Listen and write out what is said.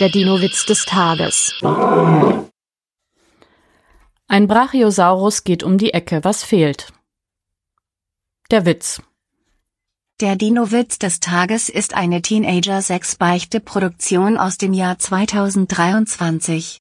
Der Dino-Witz des Tages. Ein Brachiosaurus geht um die Ecke. Was fehlt? Der Witz. Der Dino-Witz des Tages ist eine Teenager-6-Beichte-Produktion aus dem Jahr 2023.